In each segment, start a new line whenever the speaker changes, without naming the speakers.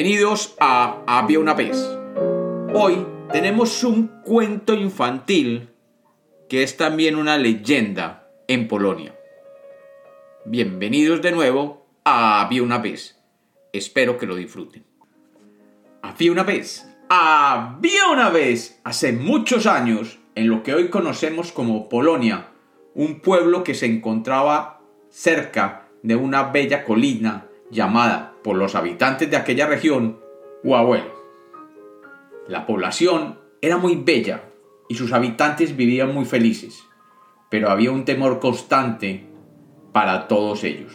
Bienvenidos a Había una vez. Hoy tenemos un cuento infantil que es también una leyenda en Polonia. Bienvenidos de nuevo a Había una vez. Espero que lo disfruten. Había una vez, había una vez, hace muchos años, en lo que hoy conocemos como Polonia, un pueblo que se encontraba cerca de una bella colina llamada por los habitantes de aquella región Huawei. La población era muy bella y sus habitantes vivían muy felices, pero había un temor constante para todos ellos.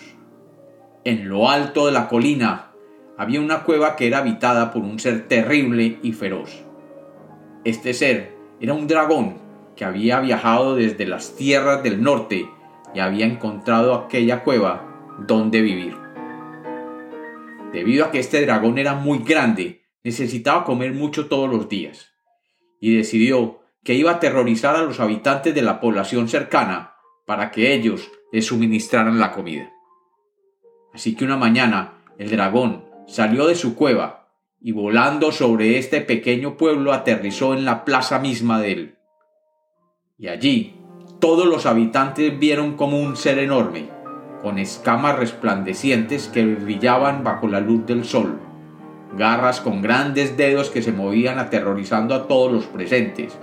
En lo alto de la colina había una cueva que era habitada por un ser terrible y feroz. Este ser era un dragón que había viajado desde las tierras del norte y había encontrado aquella cueva donde vivir. Debido a que este dragón era muy grande, necesitaba comer mucho todos los días, y decidió que iba a aterrorizar a los habitantes de la población cercana para que ellos le suministraran la comida. Así que una mañana el dragón salió de su cueva y volando sobre este pequeño pueblo aterrizó en la plaza misma de él. Y allí todos los habitantes vieron como un ser enorme, con escamas resplandecientes que brillaban bajo la luz del sol, garras con grandes dedos que se movían aterrorizando a todos los presentes,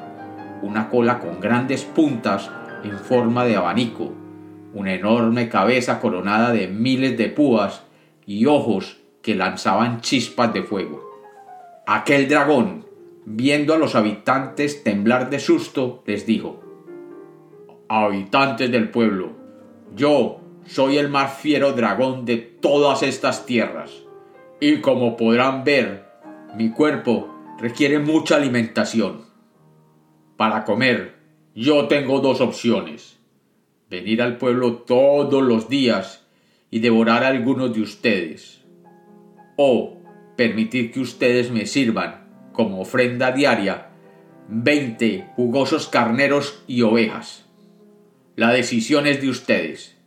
una cola con grandes puntas en forma de abanico, una enorme cabeza coronada de miles de púas y ojos que lanzaban chispas de fuego. Aquel dragón, viendo a los habitantes temblar de susto, les dijo, Habitantes del pueblo, yo, soy el más fiero dragón de todas estas tierras. Y como podrán ver, mi cuerpo requiere mucha alimentación. Para comer, yo tengo dos opciones. Venir al pueblo todos los días y devorar a algunos de ustedes. O permitir que ustedes me sirvan, como ofrenda diaria, veinte jugosos carneros y ovejas. La decisión es de ustedes.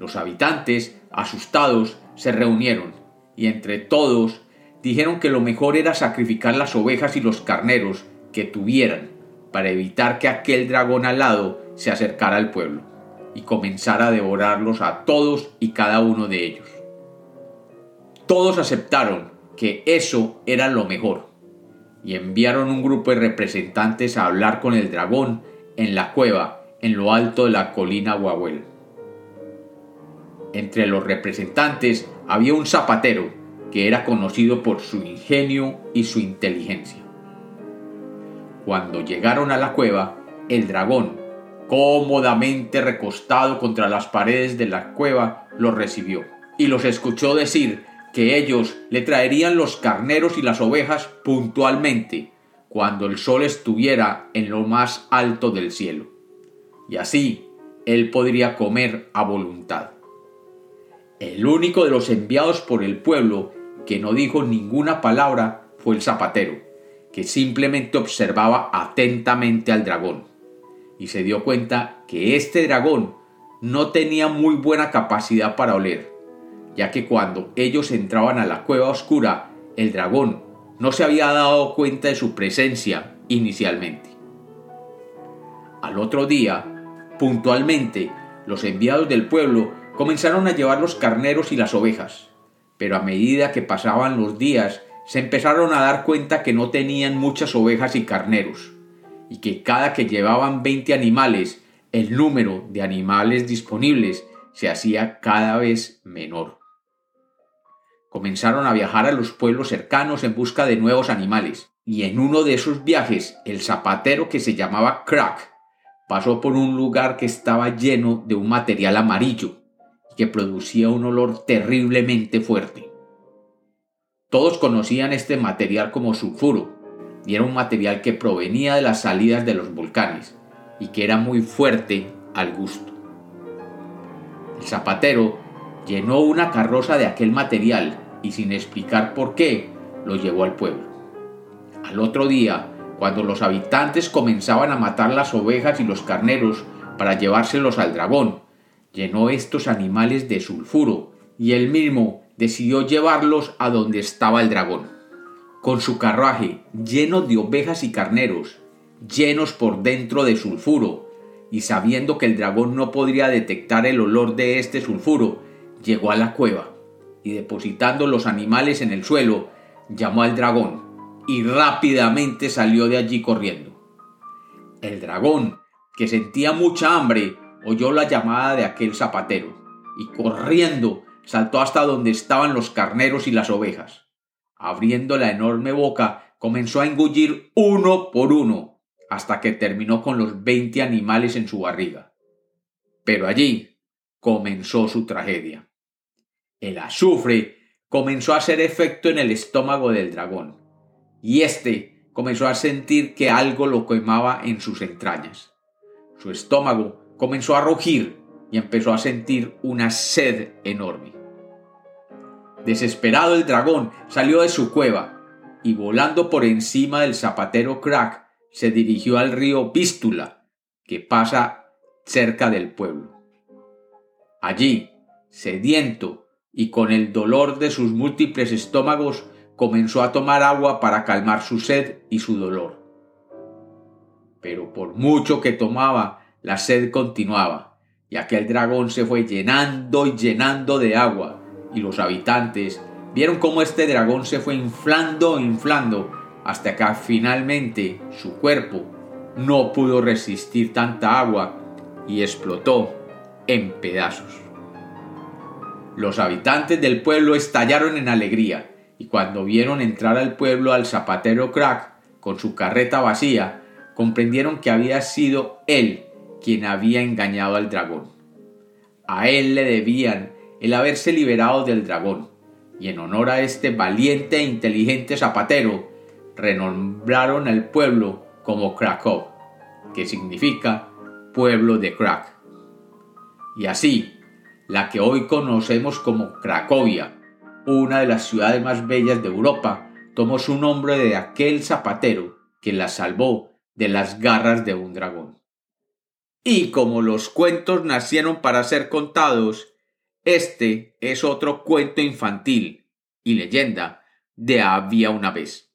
Los habitantes, asustados, se reunieron y entre todos dijeron que lo mejor era sacrificar las ovejas y los carneros que tuvieran para evitar que aquel dragón alado se acercara al pueblo y comenzara a devorarlos a todos y cada uno de ellos. Todos aceptaron que eso era lo mejor y enviaron un grupo de representantes a hablar con el dragón en la cueva en lo alto de la colina Huahuel. Entre los representantes había un zapatero que era conocido por su ingenio y su inteligencia. Cuando llegaron a la cueva, el dragón, cómodamente recostado contra las paredes de la cueva, los recibió y los escuchó decir que ellos le traerían los carneros y las ovejas puntualmente cuando el sol estuviera en lo más alto del cielo. Y así él podría comer a voluntad. El único de los enviados por el pueblo que no dijo ninguna palabra fue el zapatero, que simplemente observaba atentamente al dragón, y se dio cuenta que este dragón no tenía muy buena capacidad para oler, ya que cuando ellos entraban a la cueva oscura, el dragón no se había dado cuenta de su presencia inicialmente. Al otro día, puntualmente, los enviados del pueblo comenzaron a llevar los carneros y las ovejas, pero a medida que pasaban los días se empezaron a dar cuenta que no tenían muchas ovejas y carneros, y que cada que llevaban 20 animales, el número de animales disponibles se hacía cada vez menor. Comenzaron a viajar a los pueblos cercanos en busca de nuevos animales, y en uno de esos viajes el zapatero que se llamaba Crack pasó por un lugar que estaba lleno de un material amarillo, que producía un olor terriblemente fuerte. Todos conocían este material como sulfuro, y era un material que provenía de las salidas de los volcanes, y que era muy fuerte al gusto. El zapatero llenó una carroza de aquel material y sin explicar por qué, lo llevó al pueblo. Al otro día, cuando los habitantes comenzaban a matar las ovejas y los carneros para llevárselos al dragón, llenó estos animales de sulfuro y él mismo decidió llevarlos a donde estaba el dragón. Con su carruaje lleno de ovejas y carneros, llenos por dentro de sulfuro, y sabiendo que el dragón no podría detectar el olor de este sulfuro, llegó a la cueva y depositando los animales en el suelo, llamó al dragón y rápidamente salió de allí corriendo. El dragón, que sentía mucha hambre, oyó la llamada de aquel zapatero y corriendo saltó hasta donde estaban los carneros y las ovejas. Abriendo la enorme boca, comenzó a engullir uno por uno, hasta que terminó con los veinte animales en su barriga. Pero allí comenzó su tragedia. El azufre comenzó a hacer efecto en el estómago del dragón, y éste comenzó a sentir que algo lo quemaba en sus entrañas. Su estómago comenzó a rugir y empezó a sentir una sed enorme. Desesperado el dragón salió de su cueva y volando por encima del zapatero Crack se dirigió al río Vístula, que pasa cerca del pueblo. Allí, sediento y con el dolor de sus múltiples estómagos comenzó a tomar agua para calmar su sed y su dolor. Pero por mucho que tomaba, la sed continuaba, y aquel dragón se fue llenando y llenando de agua, y los habitantes vieron cómo este dragón se fue inflando e inflando, hasta que finalmente su cuerpo no pudo resistir tanta agua y explotó en pedazos. Los habitantes del pueblo estallaron en alegría, y cuando vieron entrar al pueblo al zapatero Crack con su carreta vacía, comprendieron que había sido él quien había engañado al dragón. A él le debían el haberse liberado del dragón, y en honor a este valiente e inteligente zapatero, renombraron al pueblo como Krakow, que significa pueblo de crack. Y así, la que hoy conocemos como Cracovia, una de las ciudades más bellas de Europa, tomó su nombre de aquel zapatero que la salvó de las garras de un dragón. Y como los cuentos nacieron para ser contados, este es otro cuento infantil y leyenda de había una vez.